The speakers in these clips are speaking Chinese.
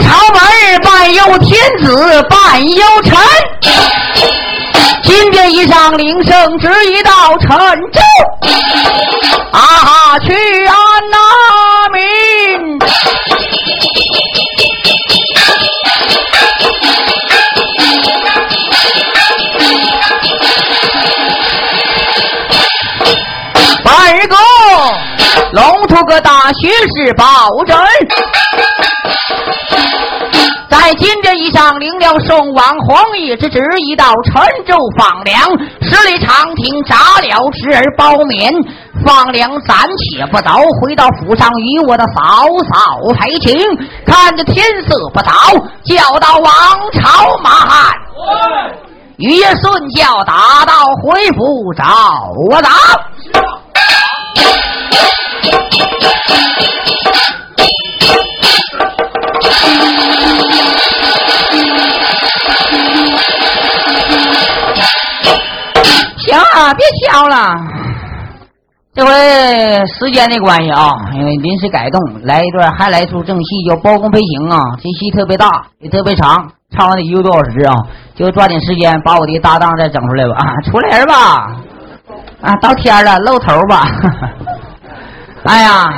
朝门，半有天子半有臣。金殿一上铃声直一到陈州，啊哈去安那民。二哥，龙图个大学士保证，在金殿以上领了宋王皇爷之旨，已到陈州放粮，十里长亭扎了侄儿包面，放粮暂且不走，回到府上与我的嫂嫂抬亲。看着天色不早，叫到王朝马汉。于顺叫打道回府找我走。行啊，别敲了。这回时间的关系啊，因为临时改动，来一段还来出正戏，叫《包公飞行》啊。这戏特别大，也特别长，唱完得一个多小时啊。就抓紧时间把我的搭档再整出来吧。啊，出来人吧。啊，到天了，露头吧。哎呀，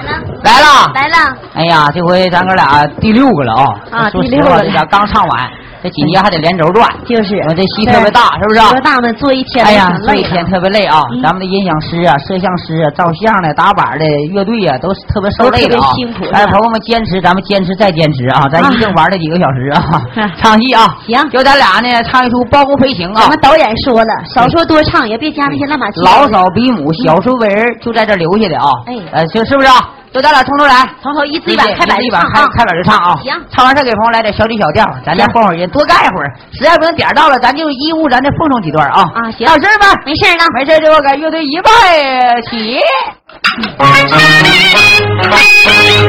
来了，来了。哎呀，这回咱哥俩第六个了啊。啊，说第六个了。实话这俩刚唱完，这紧接还得连轴转。就是。我这戏特别大，是不是？多大呢做一天哎呀，挺累的做一天特别累啊！咱们的音响师啊、摄像师啊、照相的、打板的、乐队啊，都是特别受累的啊都特别辛苦。哎，朋友们，坚持，咱们坚持再坚持啊！咱一定玩这几个小时啊啊！唱戏啊！行就咱俩呢，唱一出《包公飞行》啊咱们！导演说了，少说多唱，也别加那些乱码。老少比母，小时候为人就在这留下的啊！哎呃，是是不是啊？就咱俩从头来。从头一字一板开板一板开开板就唱啊！行唱完事给朋友来点小曲小调，咱再行换会儿人，多干一会儿。实在不行点儿到了，咱就义务咱再奉送几段啊！啊行有事儿吗？没事儿呢。没事儿就给乐队一拜起。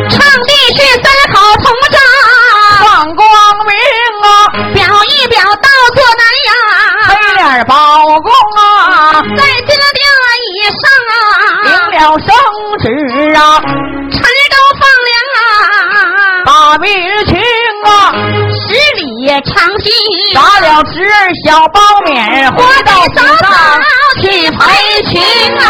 唱的是三好同章，放光明啊，表一表到做难呀。黑脸包公以上领啊，了圣旨啊，陈州放粮啊，把民情啊，十里长堤，打了侄儿小包面，回到府上去陪亲啊。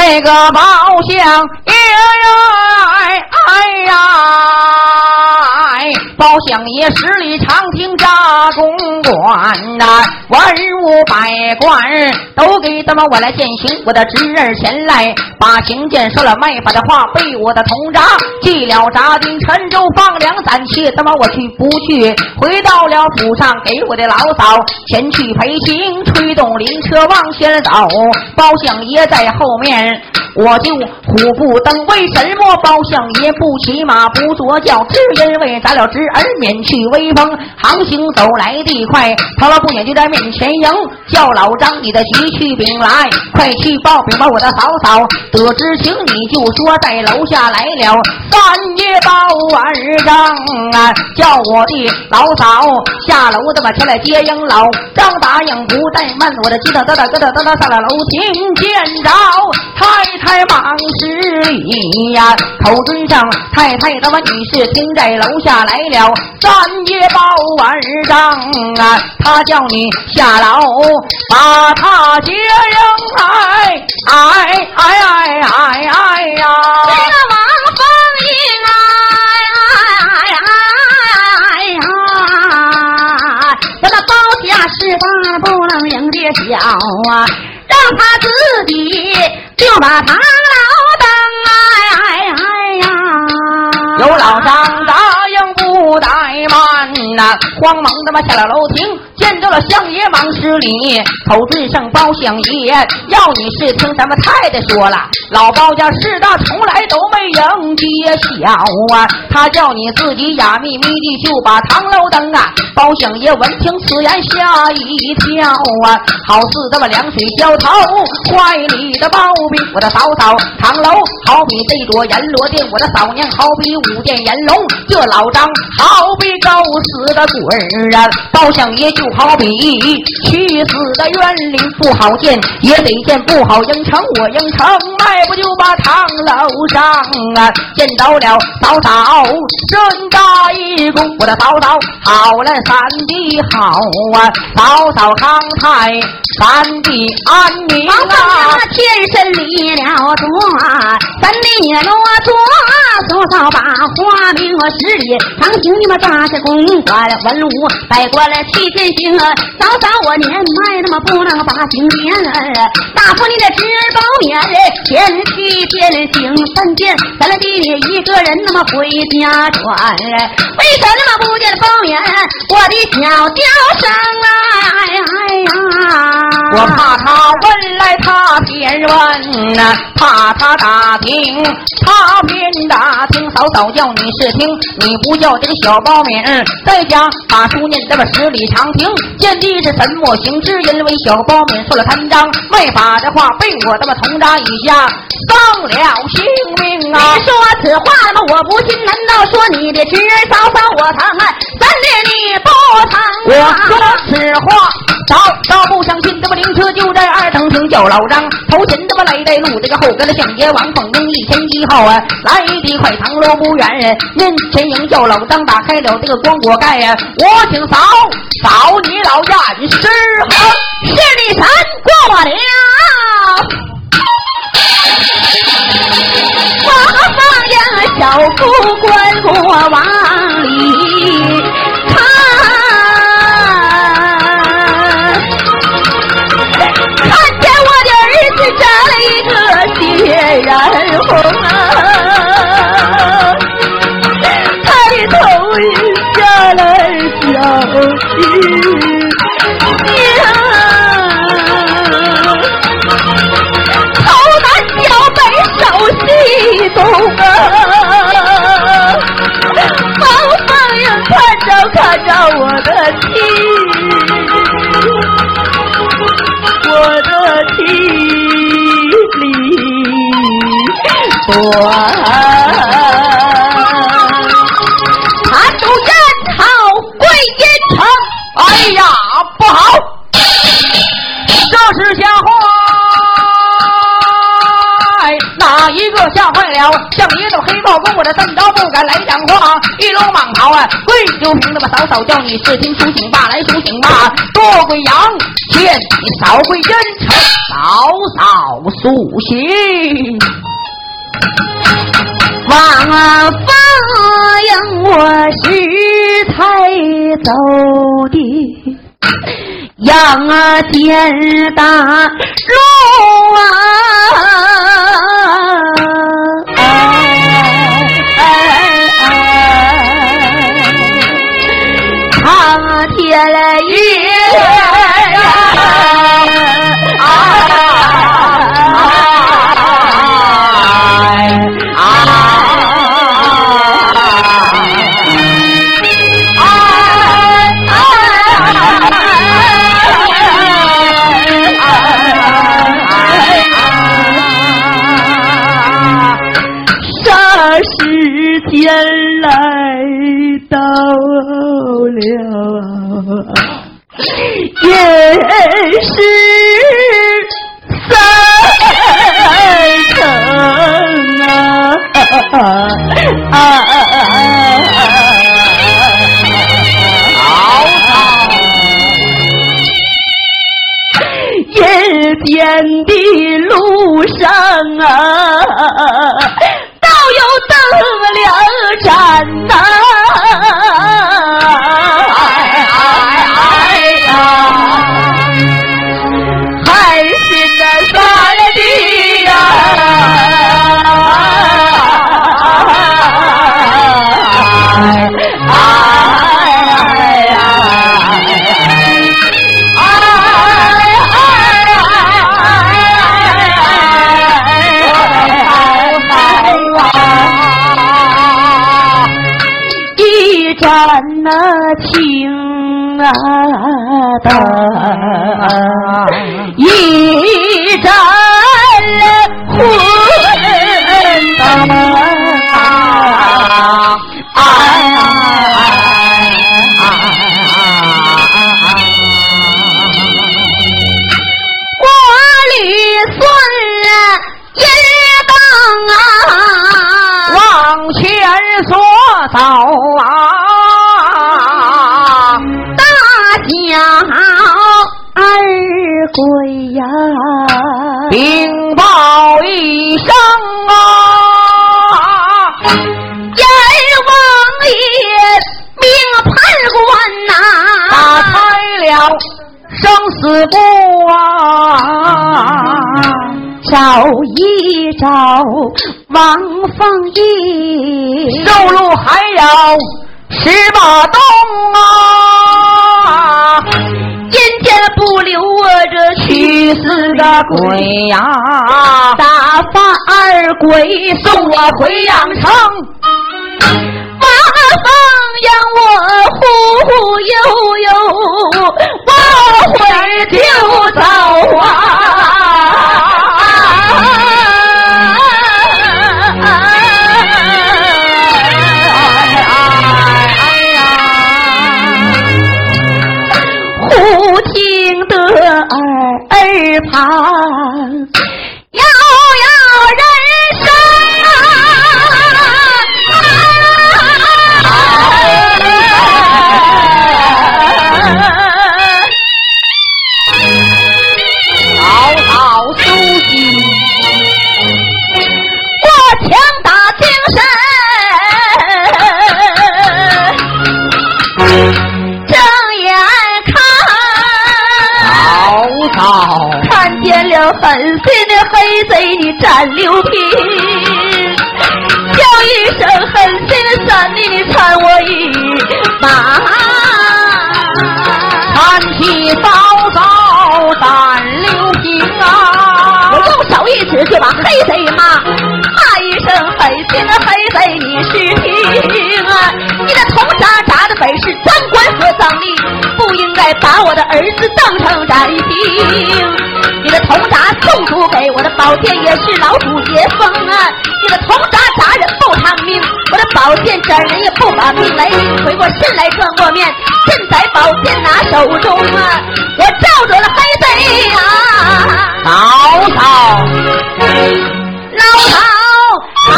这个包相爷哎哎呀，包相爷十里长亭扎公馆呐、文武百官都给他妈我来践行，我的侄儿前来把行见说了卖法的话，被我的同扎记了扎丁陈州放粮，暂且他妈我去不去？回到了府上，给我的老嫂前去陪行，吹动灵车往前走，包相爷在后面。plant 我就虎不登，为什么包相爷不骑马不坐轿？只因为咱了侄儿免去威风，航行走来的快，唐老不远就在面前迎，叫老张你的急去禀来，快去报禀吧我的嫂嫂，得知情你就说在楼下来了，三爷包二张啊，叫我的老嫂下楼的吧前来接应老张答应不怠慢，我的鸡蛋哒哒咯哒哒哒上了楼听见着太才往十里呀，口尊上太太他妈你是听在楼下来了，三爷包晚上啊，他叫你下楼把他接应来，哎哎哎哎哎呀！这个王凤包下是大不能迎接小啊，让他自己就把唐老登哎哎呀，有老张答应不怠吗呐、慌忙他妈下了楼厅，见着了相爷忙施礼，口尊上包相爷，要你是听咱们太太说了，老包家世大从来都没迎接小啊，他叫你自己哑咪咪的就把唐楼登啊，包相爷闻听此言吓一跳啊，好似这么凉水浇头，怀里的包庇我的嫂嫂唐楼，好比这座阎罗殿，我的嫂娘好比五殿阎龙，这老张好比狗死的鬼儿啊，包相爷就好比去死的冤灵，不好见，也得见不好应承，我应承，迈不就把堂楼上啊，见到了嫂嫂，顺大一躬，我的嫂嫂好了三弟好啊，嫂嫂康泰，三弟安宁啊，天神离了座，三弟落座，嫂嫂把花名十里，常听你们大些公文武拜过来替天行，啊！早早我年迈那么不能把金莲，大夫你的侄儿保免，天气天行三天，咱弟弟一个人那么回家转，为什么不见包勉我的小叫声哎哎呀！我怕他问来他偏问呐，怕他打听他偏打听，嫂嫂叫你是听，你不叫这个小包面，在家把书念那么十里长亭，见的是什么行之？因为小包面受了贪赃，没法的话被我这么同扎一下丧了性命啊！你说此话那么我不信，难道说你的侄儿嫂嫂我疼啊？三弟你不疼？我说此话，早早不相信，这么灵车就在二层厅叫老张，头前这么来带路，这个后跟的相爷王凤英一前一后啊，来的快，唐楼不远，面前迎叫老张打开了这个光锅盖呀，我请嫂嫂你老验尸好，是你神过了。我放呀小姑关过往里吓坏了，像爷的黑豹公，我的三刀不敢来讲话，一路忙跑啊，跪就凭那么嫂嫂叫你视听苏醒吧，来苏醒吧，多贵阳见你少贵真诚，嫂嫂苏醒。王凤英，我是才走的。杨天大路啊，路还有十八洞啊，今天不留我这去死的鬼呀！打发二鬼送我回阳城，王凤让我忽忽悠悠，我会就走啊！耳了狠心的黑贼，你战六品，叫一声狠心的三弟，你搀我一应该把我的儿子当成斩刑。你的铜铡送出给我的宝剑也是老祖爷封啊！你的铜铡铡人不偿命，我的宝剑斩人也不把命来。回过身来转过面，现在宝剑拿手中啊，我照准了黑贼呀、早早老头啊！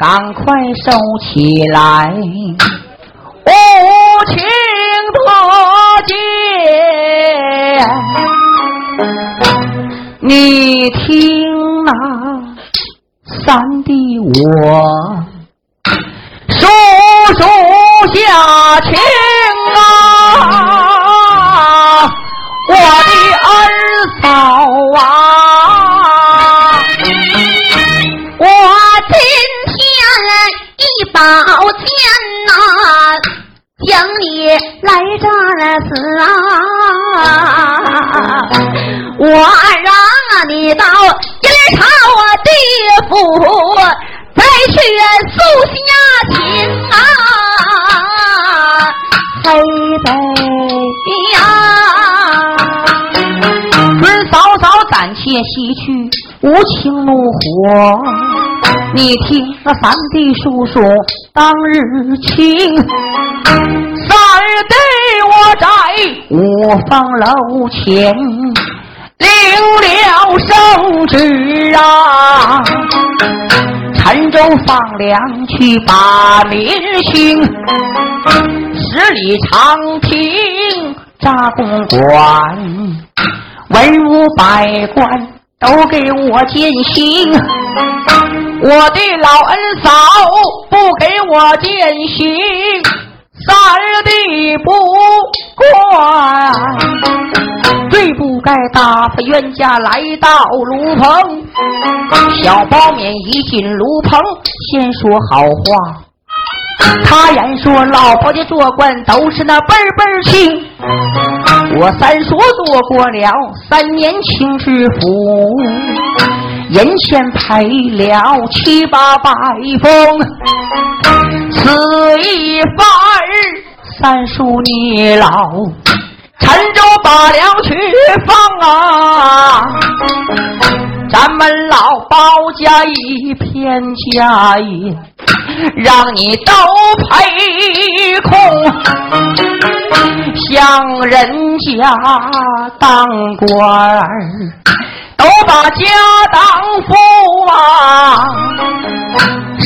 赶快收起来，无情多见。你听那三弟我叔叔下情一宝剑呐、将你来这儿死啊！我让你到阴曹地府再去诉下情啊！黑贼呀！准嫂嫂暂且息去，无情怒火。你听那三弟叔说当日情，三弟我在五方楼前领了圣旨啊，陈州放粮去把民兴，十里长亭扎公馆。文武百官都给我践行，我的老恩嫂不给我践行，三弟不管，最不该打发冤家来到炉棚。小包勉一进炉棚，先说好话。他言说老婆家做官都是那辈辈儿亲，我三叔做过了三年清知府，人前赔了七八百封，此一番三叔你老，陈州把粮去放啊，咱们老包家一片家业，让你都赔空，向人家当官儿。把家当富啊！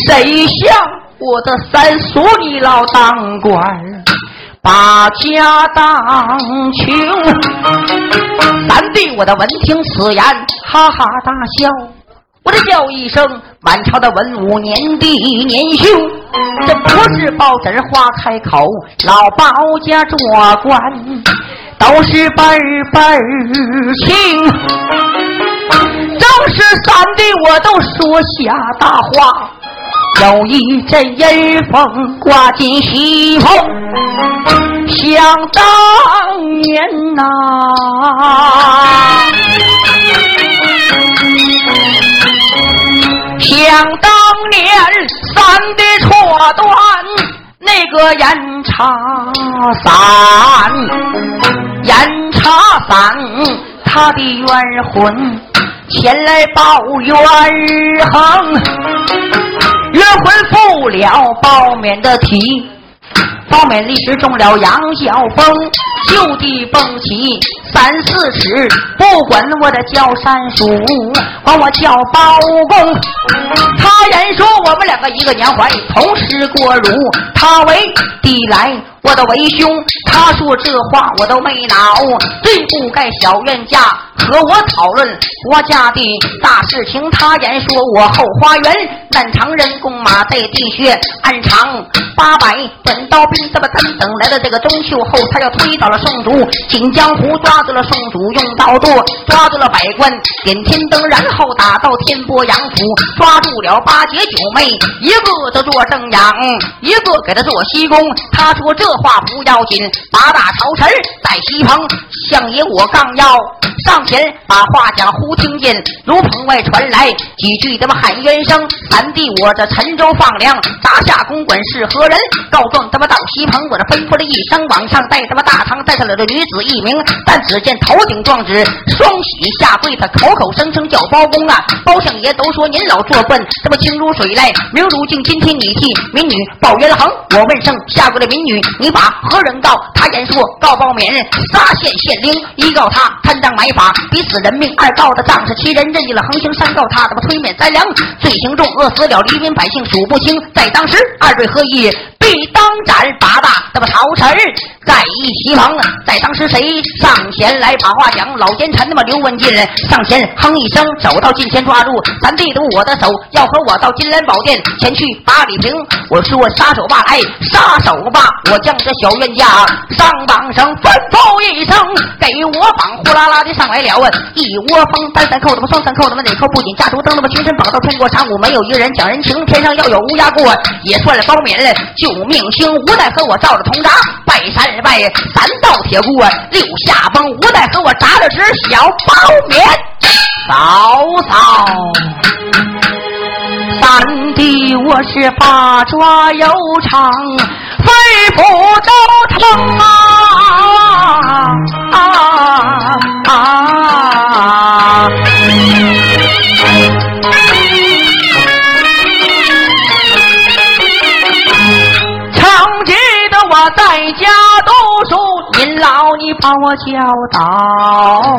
谁像我的三叔你老当官，把家当穷。三弟我的闻听此言，哈哈大笑。我的叫一声，满朝的文武年弟年兄，这不是包子话开口，老包家做官。都是辈辈儿亲，正是三弟我都说下大话，有一阵阴风刮进西风，想当年呐，想当年三弟错断。那个严茶伞，严茶伞，他的冤魂前来报冤横，冤魂负了包勉的体。包勉立时中了杨小峰，就地蹦起三四尺，不管我的叫三叔，管我叫包公。他人说我们两个一个年怀，同时过乳，他为弟来。我的为兄，他说这话我都没恼，最不该小冤家和我讨论国家的大事情。他言说我后花园南昌人工马在地穴暗藏八百短刀兵，这么等等来了这个中秋后，他要推倒宋祖，请江湖抓住了宋祖用刀剁，抓住了百官点天灯，然后打到天波杨府，抓住了八姐九妹，一个都做正阳，一个给他做西宫。他说这。话不要紧，八大朝臣在西棚，相爷我刚要上前把话讲，忽听见炉棚外传来几句他妈喊冤声。三弟，我这陈州放粮，砸下公馆是何人？告状他妈到西棚，我这吩咐了一声，往上带他妈大堂带上来的女子一名。但只见头顶状纸，双喜下跪，他口口声声叫包公啊！包相爷都说您老做官这么清如水来，明如镜。今天你替民女报冤横，我问声下跪的民女。你把何人告？他言说告包免人杀县县令，一告他贪赃买法，逼死人命；二告的仗势欺人，任意了横行；山道他他妈推免灾粮，罪行重，饿死了黎民百姓数不清。在当时二队合一，必当斩八大那么曹臣在一席旁。在当时谁上前来把话讲？老奸臣那么刘文进上前哼一声，走到近前抓住咱弟的我的手，要和我到金莲宝殿前去把李平。我说杀手吧来，杀手吧，我将。这小冤家上榜声吩咐一声，给我绑呼啦啦的上来了啊！一窝蜂单三扣，他妈双三扣，他妈哪扣不仅家出灯，那么全身绑到天过长午，没有一个人讲人情。天上要有乌鸦过，也算了包免了就救命星。无奈和我照了铜闸，拜山拜三道铁锅，六下崩。无奈和我扎了只小包棉，嫂嫂。三弟，我是八爪又长。肺腑都疼啊！啊啊！教导，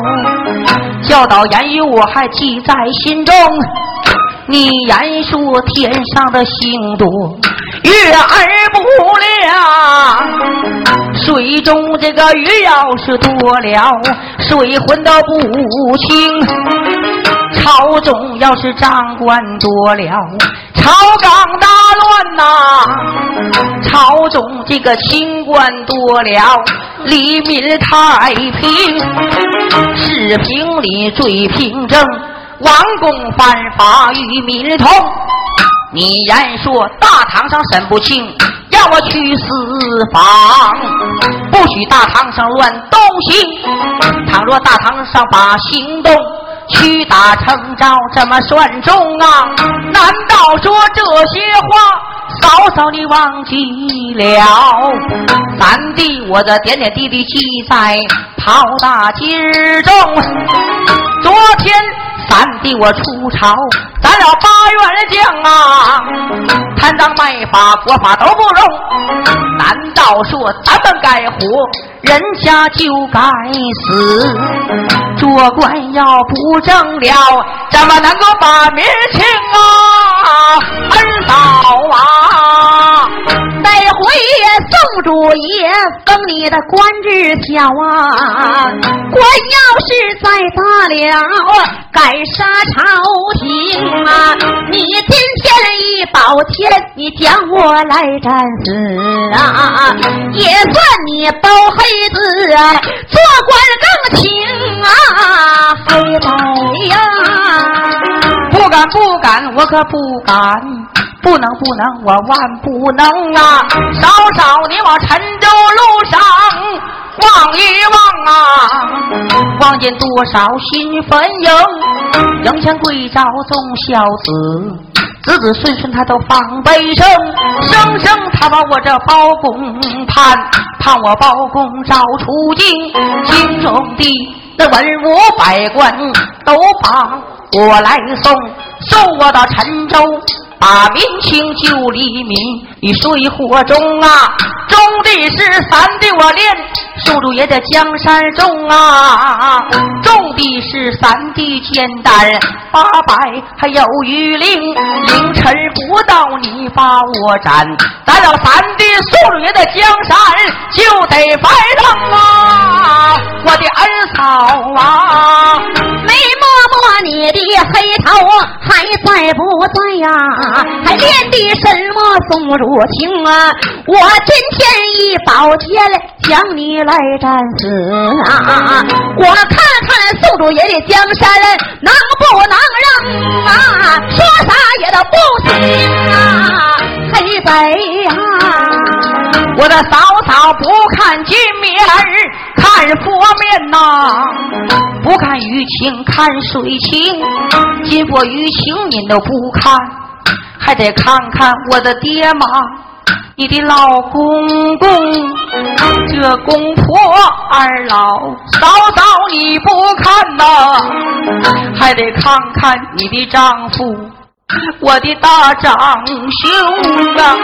教导言语我还记在心中。你言说天上的星多。月儿不亮，水中这个鱼要是多了，水浑的不清。朝中要是长官多了，朝纲大乱呐。朝中这个清官多了，黎民太平。是平里最平正，王公犯法与民同。你言说大堂上审不清，要我去私访，不许大堂上乱东西。倘若大堂上把行动屈打成招这么算中啊？难道说这些话，嫂嫂你忘记了？三弟，我的点点滴滴记在炮大之中。昨天三弟我出朝，咱了八员将啊，贪赃卖法，国法都不容。难道说咱们该活？人家就该死，做官要不正了，怎么能够把民情啊？恩嫂主爷封你的官职小啊，官要是再大了，该杀朝廷啊！你今天一保天，你将我来战死啊，也算你包黑。子啊，做官更轻啊，黑白呀！不敢不敢，我可不敢，不能不能，我万不能啊！嫂嫂，你往陈州路上望一望啊，望见多少新坟茔，迎前跪着众孝子。子子孙孙他都放悲声，声声他把我这包公盼，盼我包公早出京，京中的那文武百官都把我来送，送我到陈州。把民情救黎民，你水火中啊，种的是三的我连，叔主也在江山中啊，种的是三的简单，八百还有余令，凌晨不到你把我斩，咱了三的叔主也在江山就得摆上啊，我的儿嫂啊，没摸摸你的黑头还在不在呀？还练的什么宋如情啊？我今天一宝剑将你来战死啊！我看看宋主爷的江山能不能让啊？说啥也都不行啊！黑白呀！我的嫂嫂不看金面看佛面呐，不看雨情看水情，今我雨情您都不看。还得看看我的爹妈，你的老公公，这公婆二老嫂嫂你不看呐？还得看看你的丈夫，我的大长兄啊，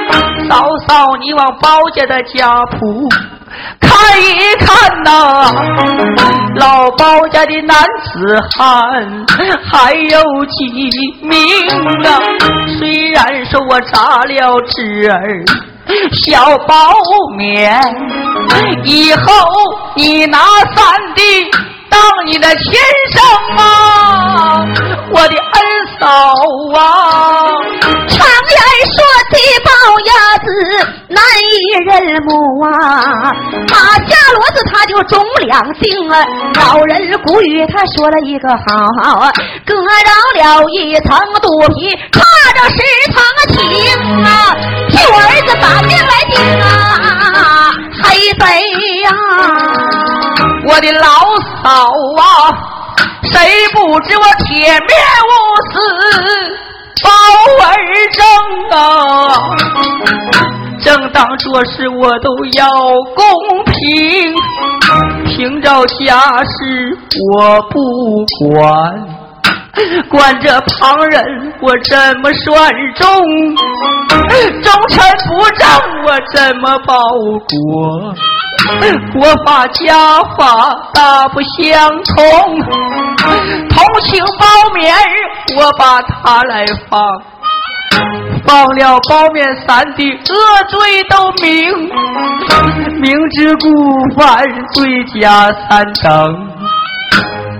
嫂嫂你往包家的家谱。看一看呐，老包家的男子汉还有几名啊？虽然说我扎了侄儿小包面，以后你拿三弟当你的亲生啊，我的恩嫂啊！常言说的包鸭子。难以认母啊，马家骡子他就中两姓啊。老人古语他说了一个好啊，割饶了一层肚皮，踏着十层情啊。替我儿子把命来定啊，黑贼呀！我的老嫂啊，谁不知我铁面无私，包儿正啊？正当做事我都要公平，凭着家事我不管，管着旁人我怎么算忠？忠臣不正我怎么报国？国法家法大不相同，同情包勉我把他来放。放了包面三弟，恶罪都明，明知故犯，罪加三等，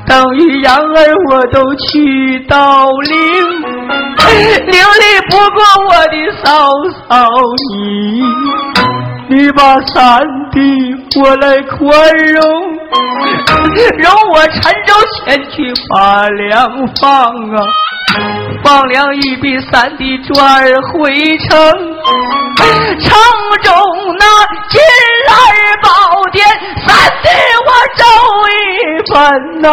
等于养儿我都去到领，领力不过我的嫂嫂你，你把三弟我来宽容，容我陈州前去把粮放啊。放粮一笔，三弟转回城，城中那金儿宝殿，三弟我走一分呐。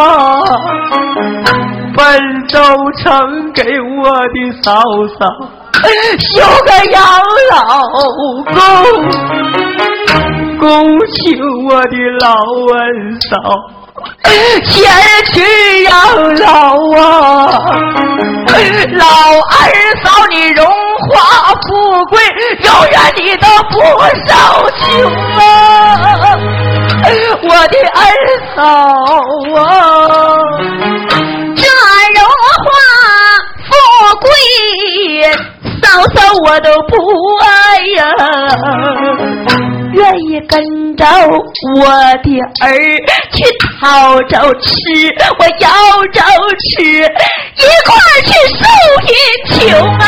都呈给我的嫂嫂，修个养老宫，恭请我的老恩嫂。前去养老啊，老二嫂你荣华富贵，永远你都不受穷啊，我的二嫂啊，这荣华富贵。嫂嫂，我都不爱呀，愿意跟着我的儿去讨着吃，我要着吃，一块去收银穷啊，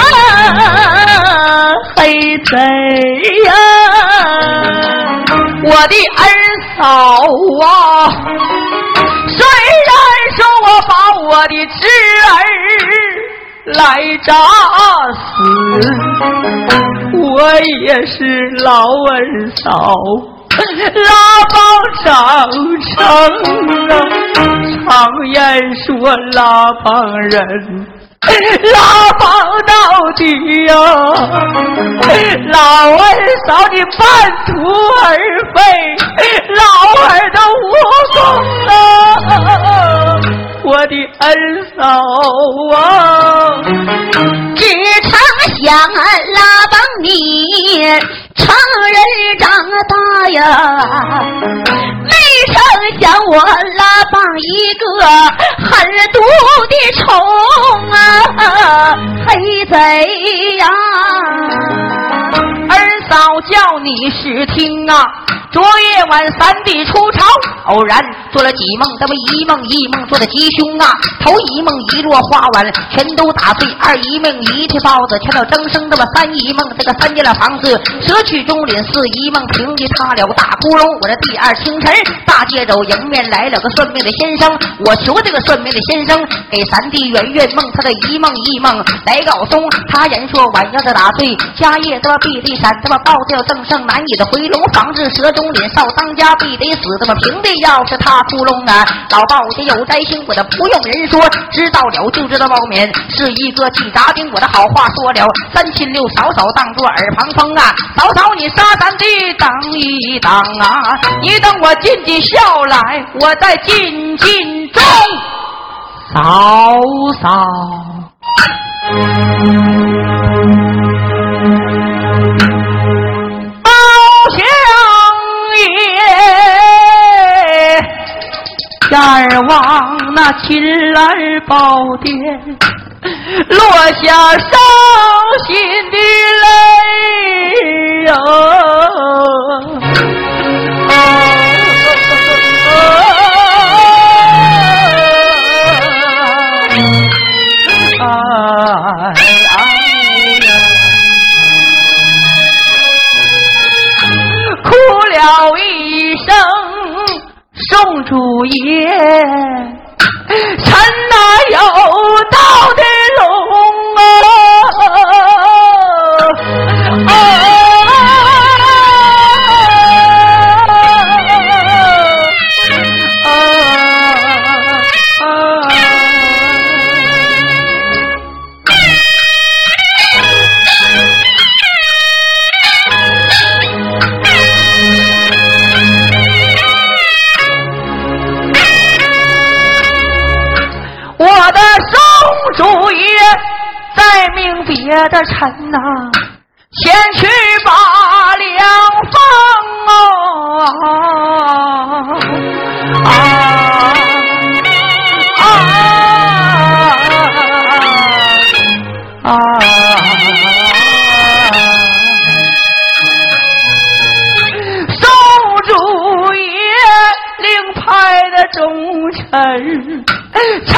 黑贼呀！我的儿嫂啊，虽然说我把我的侄儿。来炸死，我也是老二嫂，拉帮长成啊！常言说拉帮人，拉帮到底呀！老二嫂你半途而废，老二都无功啊！我的二嫂啊，只成想拉帮你成人长大呀，没成想我拉帮一个狠毒的虫啊，黑贼呀！二嫂叫你试听啊。昨夜晚，三弟出朝，偶然做了几梦，这么一梦一梦做的吉凶啊！头一梦一摞花碗全都打碎，二一梦一屉包子全都蒸生，这么三一梦这个三间了房子舍去中领，四一梦平地塌了个大窟窿。我这第二清晨大街走迎面来了个算命的先生，我求这个算命的先生给三弟圆圆梦，他的一梦一梦来告松。他言说晚要的打碎家业的必地产，这么报掉正胜难以的回笼，防治蛇。领少当家必得死，这么平地要是他窟窿啊！老道家有灾星，我的不用人说，知道了就知道包勉是一个气杂兵。我的好话说了，三亲六嫂嫂当作耳旁风啊！嫂嫂你杀咱的等一等啊！你等我尽尽孝来，我再尽尽忠。嫂嫂。望那亲儿宝殿，落下伤心的泪哭了。众主爷，臣哪有的臣呐，前去把粮放啊！啊。啊。宋主爷领派的忠臣，臣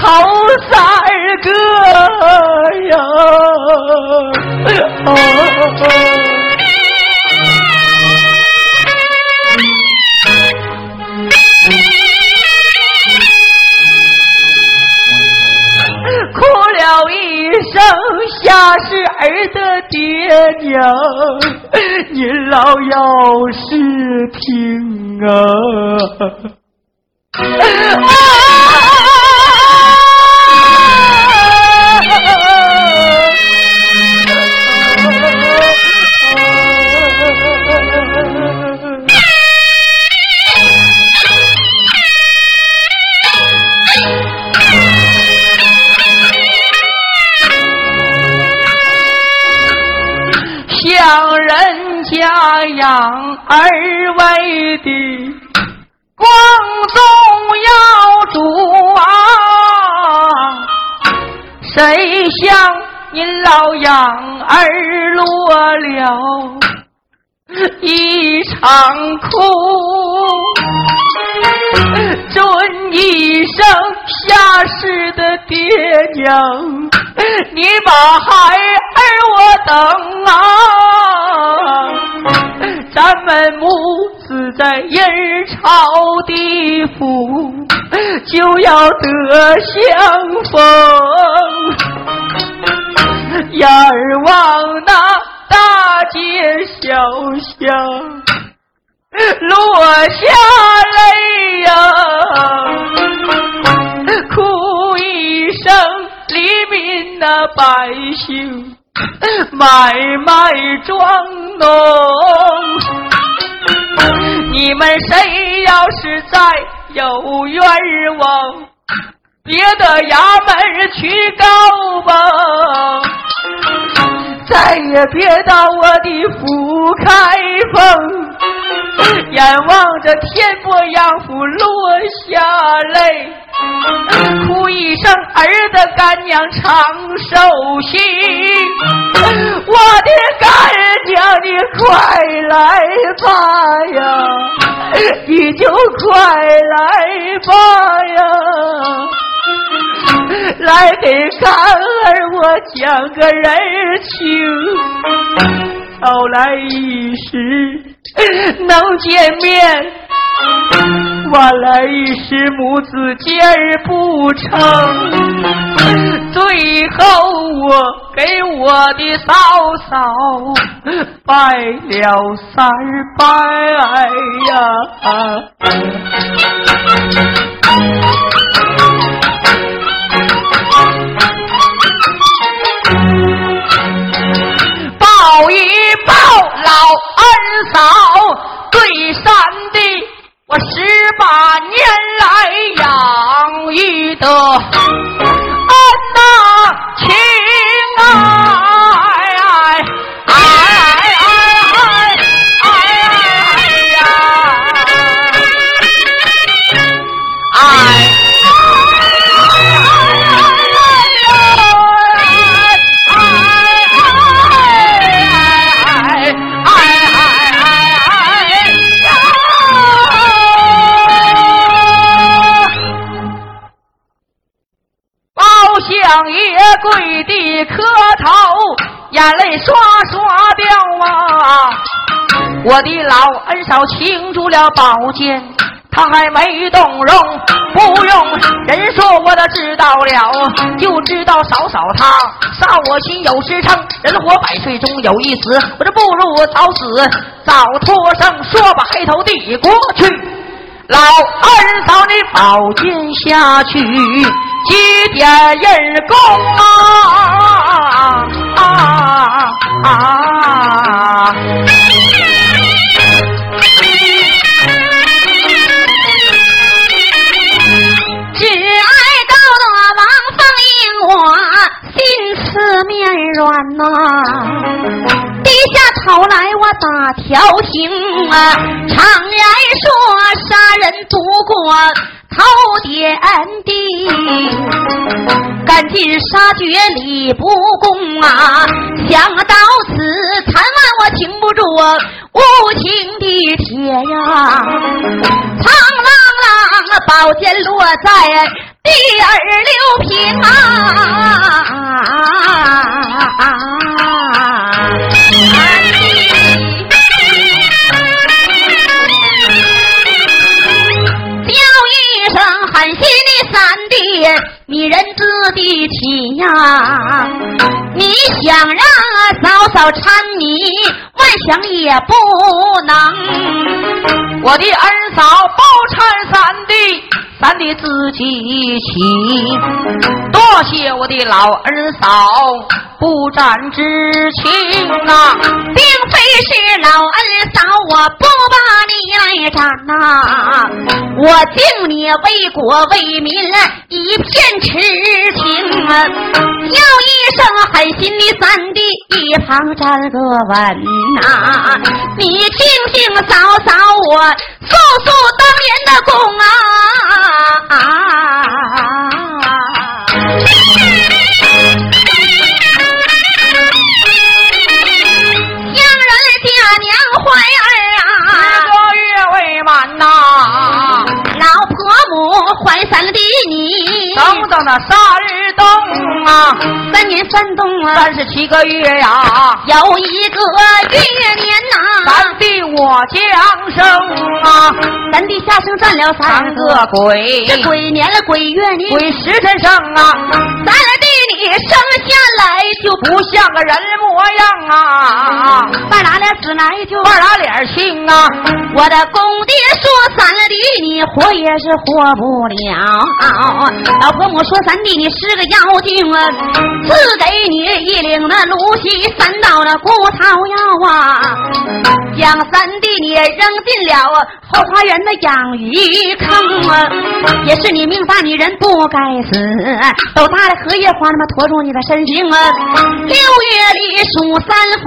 磕了头三个呀！哭了一声，下是儿的爹娘，您老要是听啊！养儿为的，光宗耀祖啊！谁想您老养儿落了一场空，尊一声下世的爹娘，你把孩儿我等啊！咱们母子在阴曹地府就要得相逢，眼儿望那大街小巷落下泪呀，哭一声黎民那百姓 买卖庄农，你们谁要是再有冤枉，别的衙门去告吧。再也别到我的府开封，眼望着天波杨府落下泪，哭一声儿的干娘长寿星，我的干娘你快来吧呀，你就快来吧呀。来给干儿我讲个人情，早来一时能见面，晚来一时母子见不成。最后我给我的嫂嫂拜了三拜呀。报一嫂，对山的我十八年来养育的恩呐情爱。相爷跪地磕头，眼泪刷刷掉啊！我的老恩嫂倾住了宝剑，他还没动容，不用人说我都知道了，就知道嫂嫂她杀我心有时称，人活百岁终有一死，我这不如早死早脱生，说把黑头递过去，老二嫂你宝剑下去。几点人工啊啊啊！只爱到了王凤英，我心慈面软呐。低下头来我打条情啊，常言说杀人不过。头点地，赶尽杀绝理不公啊！想到此，残万我停不住无情的铁呀！苍狼来宝剑落在第二六平啊。感谢你三弟，你人子的起呀！你想让嫂嫂搀你，万想也不能。我的恩嫂包搀三弟，三弟自己请。多谢我的老二嫂。不斩之情啊，并非是老二嫂我不把你来斩呐，我敬你为国为民一片痴情啊，叫一声狠心的三弟一旁站个稳呐，你听听嫂嫂我诉诉当年的功啊。怀三弟你，等到那三冬啊，三年三冬啊，三十七个月呀，有一个月年呐，咱的我降生啊，咱的下生占了三个鬼，这鬼年了鬼月年，鬼时辰生啊，三弟你生下来就不像个人模样啊，半拉脸死来就半拉脸青啊，我的公爹说三弟你活也是活不。了，老婆母说三弟你是个妖精啊，赐给你一领那芦席三道的古草药啊，将三弟你扔进了后花园的养鱼坑啊，也是你命大，你人不该死，都大的荷叶花那么拖住你的身形啊，六月里数三伏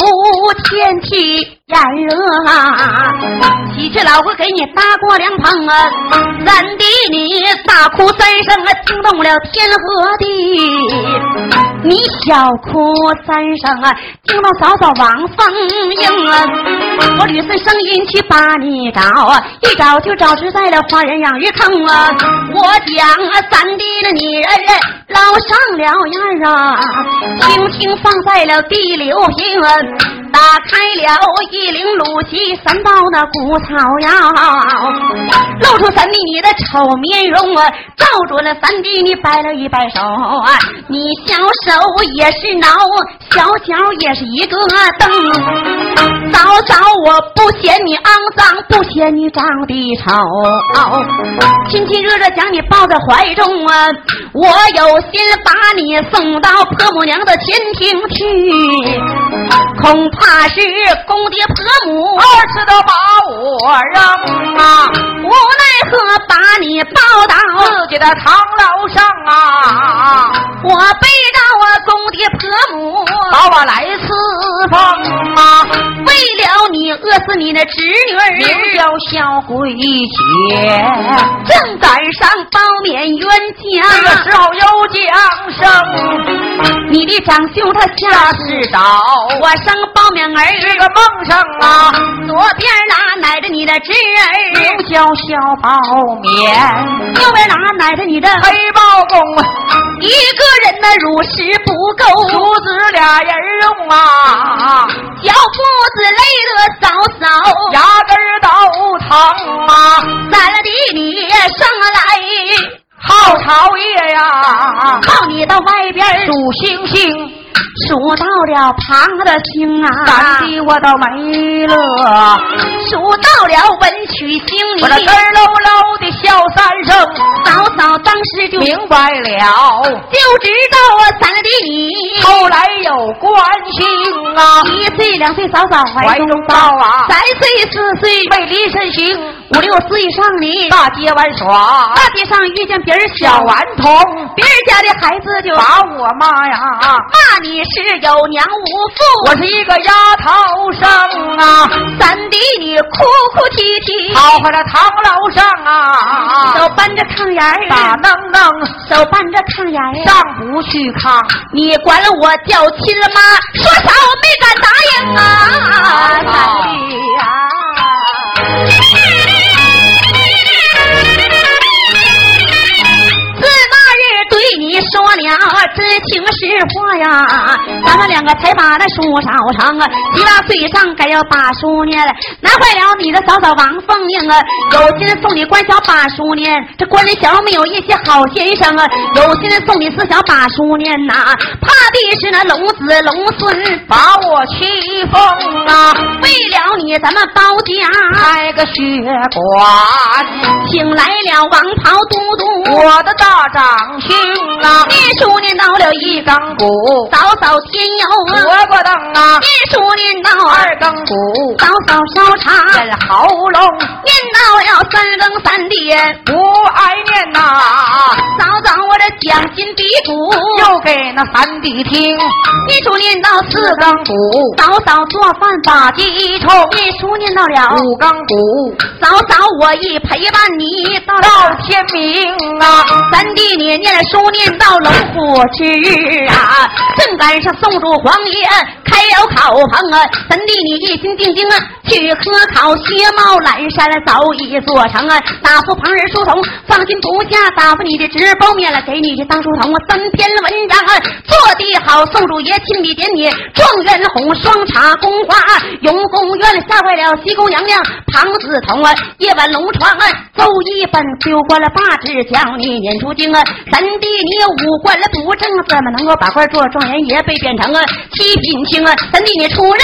天气。炎热啊！喜鹊老婆给你搭过凉棚啊，三弟你大哭三声啊，惊动了天和地。你小哭三声啊，惊动嫂嫂王凤英啊。我吕孙声音去把你找啊，一找就找实在了花园养鱼坑啊。我将三弟的那女人捞上了眼啊，轻轻放在了第六平啊，打开了。一领露西三包那古草药，露出三弟你的丑面容啊！照着那三弟你摆了一摆手啊！你小手也是挠，小脚也是一个蹬。早早，我不嫌你肮脏，不嫌你长得丑，亲亲热热将你抱在怀中啊！我有心把你送到婆母娘的前厅去，恐怕是公爹。婆母。二次都把我扔啊，无奈何把你抱到自己的堂楼上啊，我背着我公爹婆母。把我来伺奉啊，为了你饿死你的侄女儿。名叫小桂姐，正赶上包勉冤家，这个时候有降生，你的长兄他下世早我生包勉儿是个梦生啊，左边哪奶着你的侄儿。名叫小包勉，右边哪奶着你的黑包公，一个人的乳食不够，父子俩人用啊，小父子累得嫂嫂牙根都疼啊，咱的你上来。好朝夜呀，靠你到外边数星星。数到了旁的星啊，咱的我倒没了。数到了文曲星，我这咯喽喽的笑三声。嫂嫂当时就明白了，就知道啊，三弟你。后来有关系啊。一岁两岁嫂嫂怀中抱啊，三岁四岁为离身行，五六岁上你。大街玩耍，大街上遇见别人小顽童，别人家的孩子就把我骂呀，骂你是有娘无父我是一个丫头生啊三弟你哭哭啼啼跑回了堂楼上啊手扳着炕沿打愣愣手扳着炕沿上不去炕你管了我叫亲了妈说啥我没敢答应啊三弟啊自那日对你说呀，咱们两个才把那书烧成啊，七八岁上该要把书念了，难坏了你的嫂嫂王凤英啊，有心送你官小把书念，这官小没有一些好先生啊，有心送你四小把书念呐，怕的是那龙子龙孙把我欺负啊，为了你咱们包家。开个学馆，请来了王袍都督，我的大长兄啊，念书念到了一缸骨，嫂嫂添油萝卜灯啊，念书念到二更鼓，早早烧茶。震喉咙，念到了三更三点。不爱念呐，早早我这讲金鼻祖又给那三弟听，念书念到四更鼓，早早做饭把鸡冲，念书念到了。五更鼓，早早我一陪伴你到到天明啊，三弟你念书念到龙虎之日啊，正赶上宋主皇爷开了考棚啊，三弟你一心定睛啊去科考，薛帽蓝山早已做成啊，打发旁人书童放心不下，打发你的纸包面了，给你的当书童啊三篇文章啊做的好，宋主爷亲笔点你状元红双茶宫花永宫院吓坏了西宫娘娘庞子彤啊，夜晚龙床啊奏一本丢过了八纸将你撵出京啊，三弟你五换了不正，怎么能够把官做状元爷被贬成啊七品卿啊？三弟你出任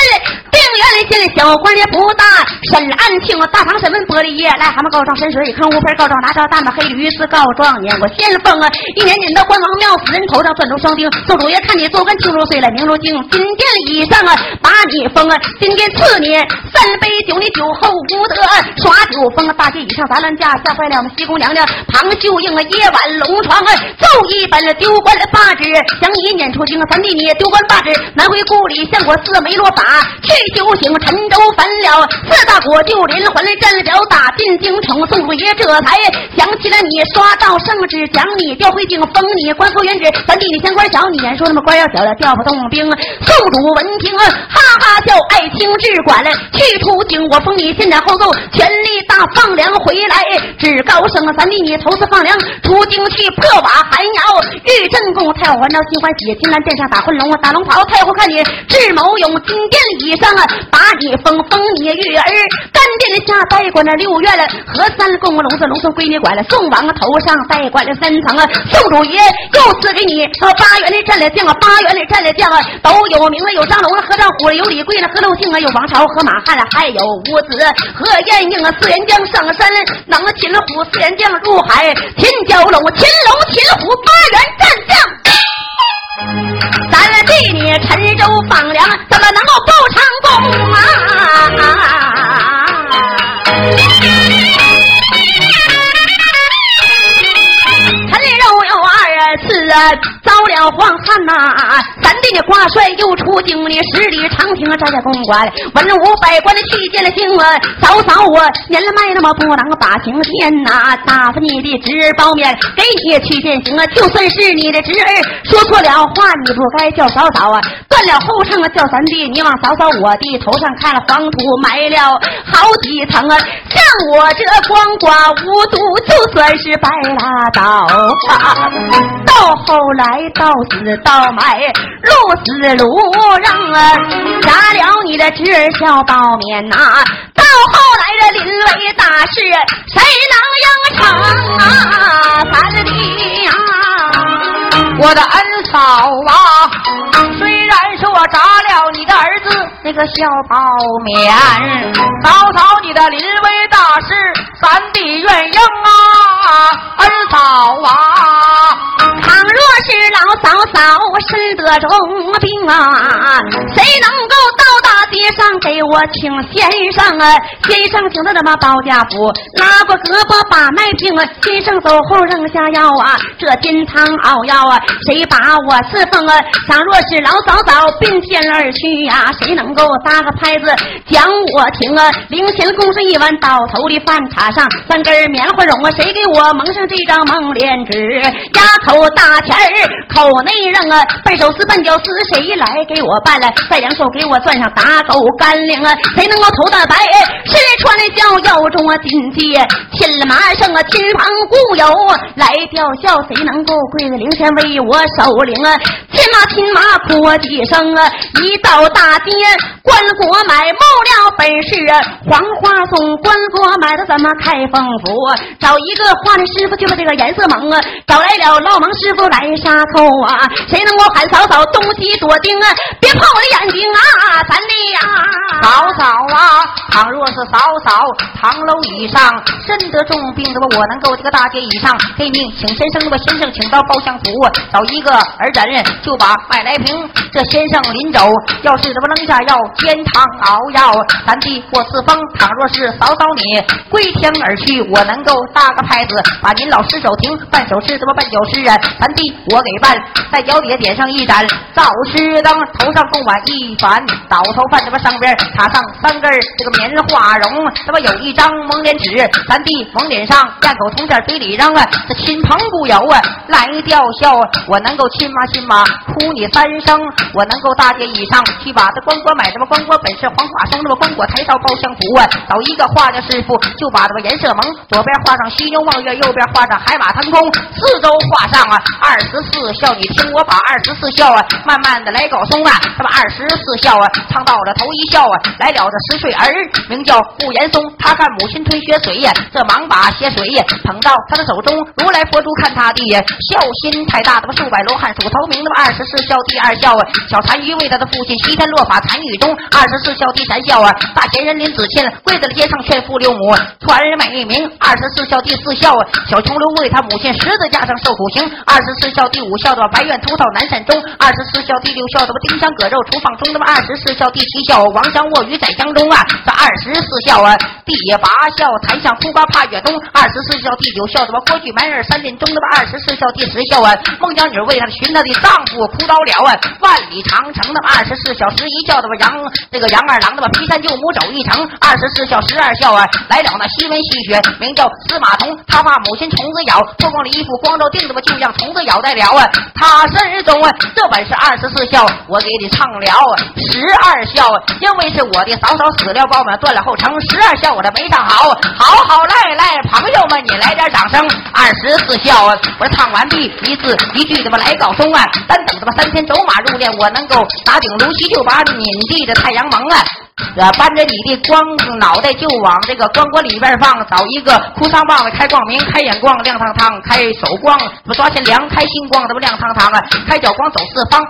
定远里县小官也不大，审案情大堂审问玻璃叶，癞蛤蟆告状深水坑无分告状拿着大马黑驴子告状撵过先锋啊，一年撵到关王庙死人头上钻出双钉，宋主爷看你做官清如水了明如镜，金殿以上啊把你封啊，今天赐你三杯酒，你酒后无德耍酒疯啊，大街以上砸乱架，吓坏了我们西宫娘娘庞秀英啊，夜晚龙床啊奏一本丢官的八纸，将你撵出京啊，三弟你丢官八纸南回故里，相国寺没落法去修不行，陈州焚了四大国就连环来战表打进京城，宋祖爷这才想起了你刷到圣旨，将你调回京，封你官复原职，三弟你嫌官小，你言说他们官要小了调不动兵，宋主闻听啊哈哈笑，爱卿治管了。去出京，我封你先斩后奏，权力大放粮回来，只高声啊三弟你头次放粮出京去破瓦寒窑，玉正宫太后还朝心欢喜，金兰殿上打混龙打龙袍，太后看你智谋勇，金殿以上啊把你封封你玉儿，干殿下带管了六院了，和三公龙子龙孙归你管了，宋王头上带管了三层啊，宋主爷又赐给你呃八元的战略将啊，八元的战略将啊都有名了，有张龙了，何兆虎了，有李贵了，何六庆啊，有王朝和马汉了，还有五子和燕英啊，四员将上山，能擒虎，四员将入海，擒蛟龙，擒龙擒虎，八员战将。咱替你陈州放粮，怎么能够不成功啊？陈州有二次啊了黄汉呐、三弟你挂帅又出京，你十里长亭摘下公馆，文武百官的去见了京啊，嫂嫂我年了迈那么不能把情天呐、打发你的侄儿包面给你去践行啊，就算是你的侄儿说错了话，你不该叫嫂嫂啊，断了后唱啊叫三弟，你往嫂嫂我的头上看了黄土埋了好几层啊，像我这光寡无独，就算是白拉倒，到后来到死到埋，路死路让啊，砸了你的侄儿小包面呐、到后来这临危大事，谁能应承啊？三弟啊、我的恩嫂啊，虽然是我砸了你的儿子那个小包面，嫂嫂你的临危大事，三弟愿应啊，恩嫂啊，倘若是老嫂嫂身得重病啊，谁能够到大街上给我请先生啊？先生请到他妈包家府，拉过胳膊把脉病啊，先生走后扔下药啊，这金汤熬药啊，谁把我侍奉啊？倘若是老嫂嫂并肩而去呀、谁能够搭个拍子讲我听啊？零钱供上一碗到头的饭茶上三根棉花绒啊，谁给我蒙上这张蒙脸纸？丫口大钱儿口内扔啊，笨手撕笨脚撕，谁来给我办了？再两手给我攥上打狗干粮啊，谁能够头大白？吃穿的小妖中啊，金鸡亲了麻生啊，亲朋故友来吊孝，谁能够跪在灵前为我守灵啊？亲马亲马哭几声啊，一到大街关国买木料本是黄花松，关国买的怎么开封府？找一个画的师傅就把这个颜色蒙啊，找来了老蒙师傅来杀头啊，谁能够喊嫂嫂东西躲丁啊？别碰我的眼睛啊，三弟呀！嫂嫂啊，倘若是嫂嫂，堂楼以上身得重病的话，我能够这个大街以上给你请先生的吧，先生请到包厢府找一个儿人，就把脉来平。这先生临走，要是怎么扔下药，煎汤熬药，咱弟或四方。倘若是嫂嫂你归天而去，我能够搭个拍子，把您老尸首停，半首诗怎么半九诗啊？咱弟我给办，在脚底下点上一盏灶石灯，头上供碗一反倒头饭，这么上边插上三根这个棉花绒，这么有一张蒙脸纸，咱弟蒙脸上咽口铜线，嘴里嚷啊，这亲朋故友啊来吊孝，我能够亲妈亲妈哭你三声，我能够大街以上去把这关国买，什么关国本是黄花松，这么关国抬到包厢府啊，找一个画家师傅就把这个颜色蒙，左边画上犀牛望月，右边画上海马腾空，四周画上啊二十四孝，你听我把二十四孝啊慢慢的来搞松啊，这么二十四孝啊唱到了头一孝啊，来了这十岁儿名叫顾延松，他看母亲吞血水呀，这忙把血水呀捧到他的手中，如来佛珠看他的呀孝心太大，那么数百罗汉数头名，那么二十四孝第二孝啊，小单于为他的父亲西天落法残狱中，二十四孝第三孝啊，大贤人林子谦跪在了街上劝父六母传人美名，二十四孝第四孝啊，小琼楼为他母亲十字架上受苦刑，二十四孝第五孝的白苑头套南山中，二十四孝第六孝的丁香割肉厨房中，那么二十四孝第七孝王祥卧鱼在江中啊，这二十四孝啊，第八孝檀香苦瓜怕越冬，二十四孝第九孝什么郭巨埋儿三殿中，那么二十四孝第十孝啊，姜女为他寻他的丈夫哭倒了啊，万里长城那二十四孝十一孝的么杨这个杨二郎那么劈山救母走一程，二十四孝十二孝啊，来了那西门吸血，名叫司马童，他怕母亲虫子咬，脱光了衣服光着腚子吧，就让虫子咬在了啊，他身中啊，这本是二十四孝，我给你唱了十二孝，因为是我的嫂嫂死了，把我们断了后程，十二孝我这没唱好，好好来来，朋友们你来点掌声，二十四孝啊，我唱完毕，一字一句怎么来告松啊？单等他妈三天走马入殓，我能够打顶炉席就把你地的太阳蒙啊！呃，搬着你的光脑袋就往这个光锅里边放，找一个哭丧棒子开光明，开眼光亮堂堂，开手光不抓钱粮，开心光这么亮堂堂啊，开脚光走四方。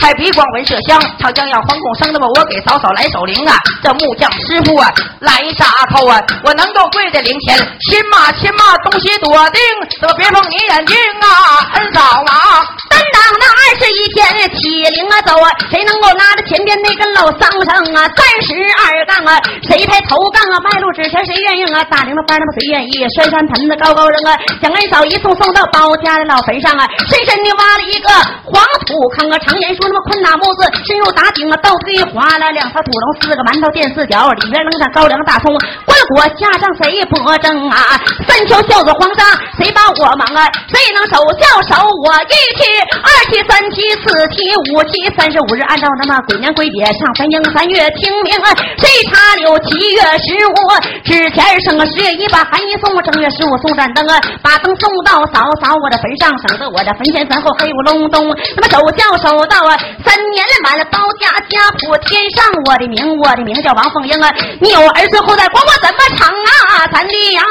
开鼻光闻麝香，长江要黄贡生，那么我给嫂嫂来守灵啊！这木匠师傅啊，来杀头啊！我能够跪在灵前，亲妈亲妈，东西多定，都别碰你眼睛啊！恩嫂啊，单当那二十一天起灵啊走啊，谁能够拉着前边那根老桑绳啊？三十二杠啊，谁抬头杠啊？迈路纸钱谁愿意啊？大领的班那么谁愿意？摔三盆子高高扔啊，将恩嫂一送送到包家的老坟上啊，深深的挖了一个黄土坑啊，常言说。那么困难木子深入打井啊，倒推划了两条土龙，四个馒头垫四角，里边扔上高粱大葱，关国加上谁不争啊？三桥孝子皇上，谁把我忙啊？谁能守孝守我一期、二期、三期、四期、五期？三十五日按照那么鬼年鬼节上三英，三月清明啊，谁插柳？七月十五之前生个十月一把寒衣送，正月十五送盏灯啊，把灯送到嫂嫂我的坟上，省得我的坟前坟后黑咕隆咚。那么守孝守到啊。三年了，满了包家家谱天上，我的名，我的名叫王凤英啊！你有儿孙后代，管我怎么成啊？咱的呀，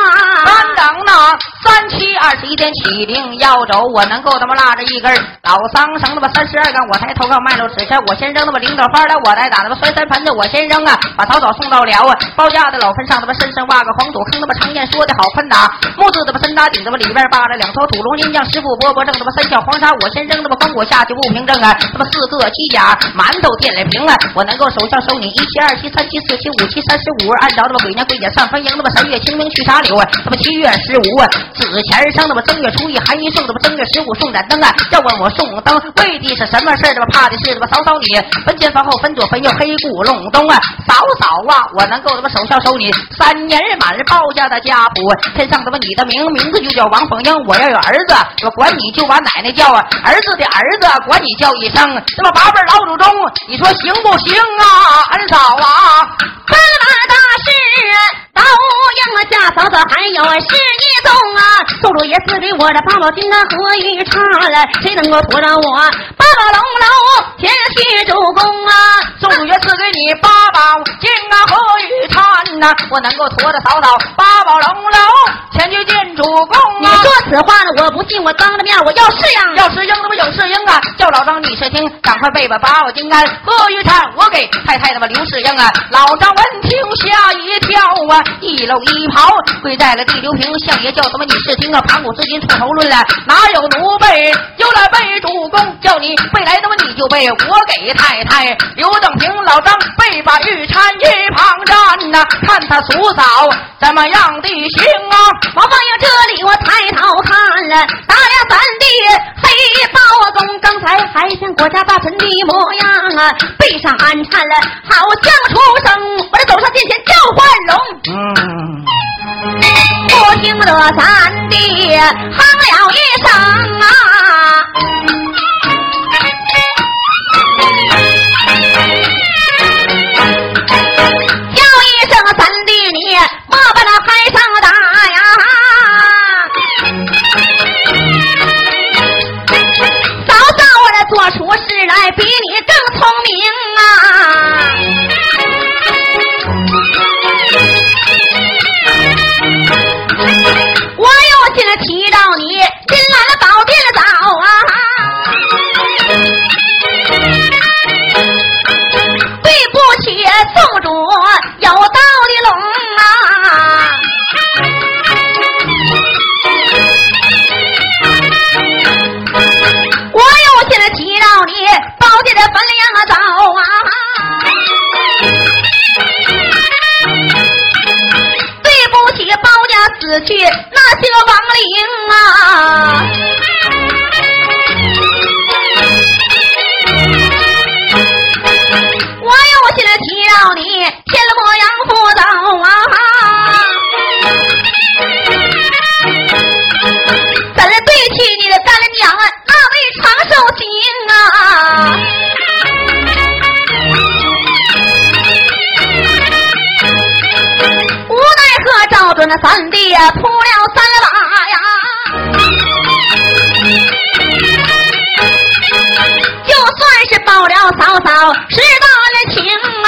三等呢，三七二十一天起灵要走，我能够他妈拉着一根老桑绳，他妈三十二杠，我抬头上迈了纸钱，我先扔他妈领导花来，我来打他妈摔三盆子，我先扔啊！把草草送到了啊！包家的老坟上，他妈深深挖个黄土坑，他妈常言说的好宽大，木字他妈深打顶，他妈里边扒了两头土龙金将师傅伯伯正他妈三笑黄沙，我先扔他妈光果下去不平正啊！他妈四。个鸡甲馒头垫来平啊！我能够手上收你一七二七三七四七五七三十五，按照那么鬼年鬼节上坟迎那么三月清明去插柳啊！那么七月十五啊，子前生那么正月初一寒衣送那么正月十五送盏灯啊！要问我送灯为的是什么事儿？怕的是他妈嫂嫂你分前分后分左分右黑咕隆咚啊！嫂嫂啊，我能够他妈手上收你三年满包家的家谱，天上他妈你的名名字就叫王凤英。我要有儿子，我管你就把奶奶叫啊，儿子的儿子管你叫一声，这么八辈老祖宗，你说行不行啊？二嫂啊，这么大事。都应了下嫂子还有十一宗啊，宋主爷赐给我的八宝金那何玉叉了，谁能够驮着我八宝龙楼前去主公啊？宋主爷赐给你八宝金啊何玉叉呐，我能够驮着嫂嫂八宝龙楼前去见主公啊？你说此话呢，我不信，我当着面我要试应，要试应那么有试应啊？叫老张你是听，赶快备把八宝金鞍何玉叉，我给太太他妈刘世英啊！老张闻听吓一跳啊！一搂一袍跪在了地刘平，相爷叫什么？你是听啊盘古至今出头论了，哪有奴婢就来背主公？叫你背来的么？你就背，我给太太刘正平老张背把玉钗一旁站呐，看他叔嫂怎么样的行啊？王凤英这这里我抬头看了，打呀咱的黑包公，刚才还像国家大臣的模样啊，背上安颤了，好像出声，我这走上殿前叫唤龙。嗯，不听得三弟哼了一声啊，宋主有道的龙啊，我有心提到你宝殿的分量早啊。对不起，包家死去那些亡灵啊！心提到你天魔阳不走啊！怎对起你的干娘啊？那位长寿星啊？无奈何，照准那三弟呀扑了三把呀，就算是报了嫂嫂是大人情啊。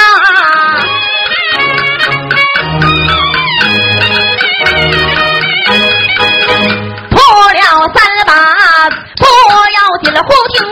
破了三把，不要紧了，忽听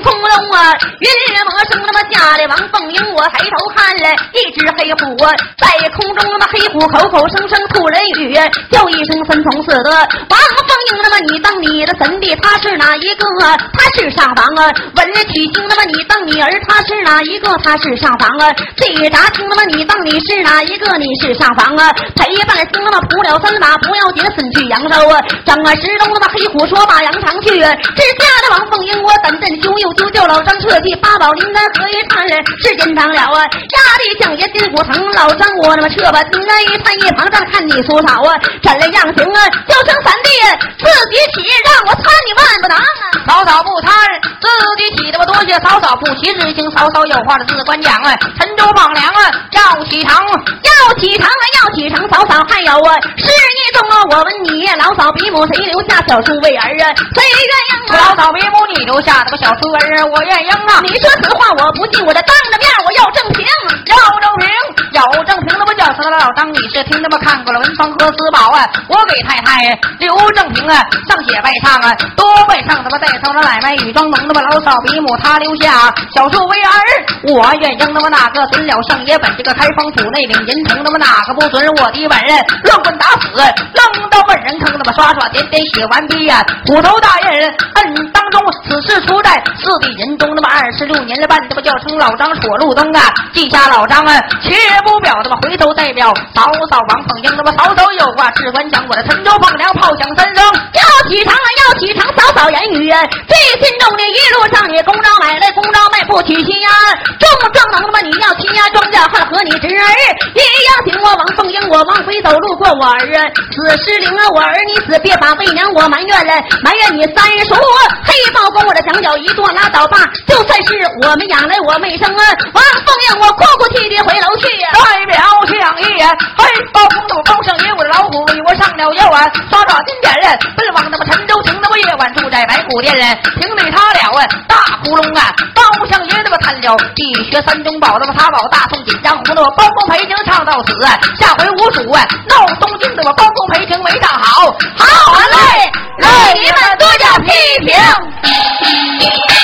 空中啊，云魔声那么下来，王凤英我抬头看了一只黑虎啊，在空中那么黑虎口口声声吐人语，叫一声三从四德。王凤英那么你当你的神弟，他是哪一个？他是上房啊。闻了取经那么你当你儿，他是哪一个？他是上房啊。这打听那么你当你是哪一个？你是上房啊。陪伴了星那么扑了三马，不要紧，孙去阳寿啊。张啊石中那么黑虎说把羊肠去，这吓得王凤英我怎阵揪又揪，叫老张撤去八宝林丹何一看是真当了啊。压的将爷筋骨疼，老张我那么撤吧，金来一看一旁站看你叔嫂啊，怎了样行啊？叫声三弟自己起，让我参你万不能啊。嫂嫂不贪，自己起的我多谢嫂嫂不起之行，嫂嫂有话的自管讲啊，陈州榜粮啊，要起堂，要起堂啊，要起堂，嫂嫂还有啊，是你中啊，我问你，老嫂比母谁留下小叔为儿啊？谁愿意啊？老嫂比母你留下的个小叔儿啊，我愿意你说此话我不信，我这当着面我要正平，要正平，要正平，那么叫死了老张，你是听他妈看过了文房和四宝啊？我给太太刘正平啊，上写拜唱啊，多拜唱他妈带头的奶奶雨庄农，那么老嫂比母他留下小叔为儿，我愿应那么哪个准了相爷本这个开封府内领银城，那么哪个不准我的本人乱棍打死，扔到本人坑，那么刷刷点点写完毕呀，虎头大人摁当中，此事出在四弟人中，那么二十六年了半，这么叫称老张锁路灯啊，记下老张啊，切不表，那么回头代表嫂嫂王凤英，那么嫂嫂有话，只管讲。我的陈州放粮炮响三声，要起床啊，要起床，嫂嫂言语，最心中的一路上你公招买来，公招卖不娶亲呀，重装能那么你要亲呀，庄稼还和你侄儿一样行我王凤英，我往回走，路过我儿啊，死尸灵啊，我儿你死，别把为娘我埋怨了，埋怨你三叔黑包公我的墙角一坐拉倒吧，就算是我们养来我没生啊，王凤英我哭哭啼啼回楼去，代表相爷，嘿包公那么包相爷，我的老虎与我上了药啊，刷刷金点人，奔往那么陈州城，那么夜晚住在白虎殿人，平对他了啊，大窟窿啊，包相爷那么贪了，地学三中宝那么他保大宋锦江，那么包公陪情唱到此啊，下回无主啊，闹东京那么包公陪情没唱好，好嘞，来你们多加批评。